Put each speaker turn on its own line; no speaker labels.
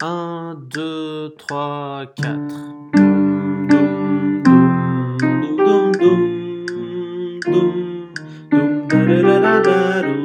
1, 2, 3, 4. Doum, doum, doum, doum.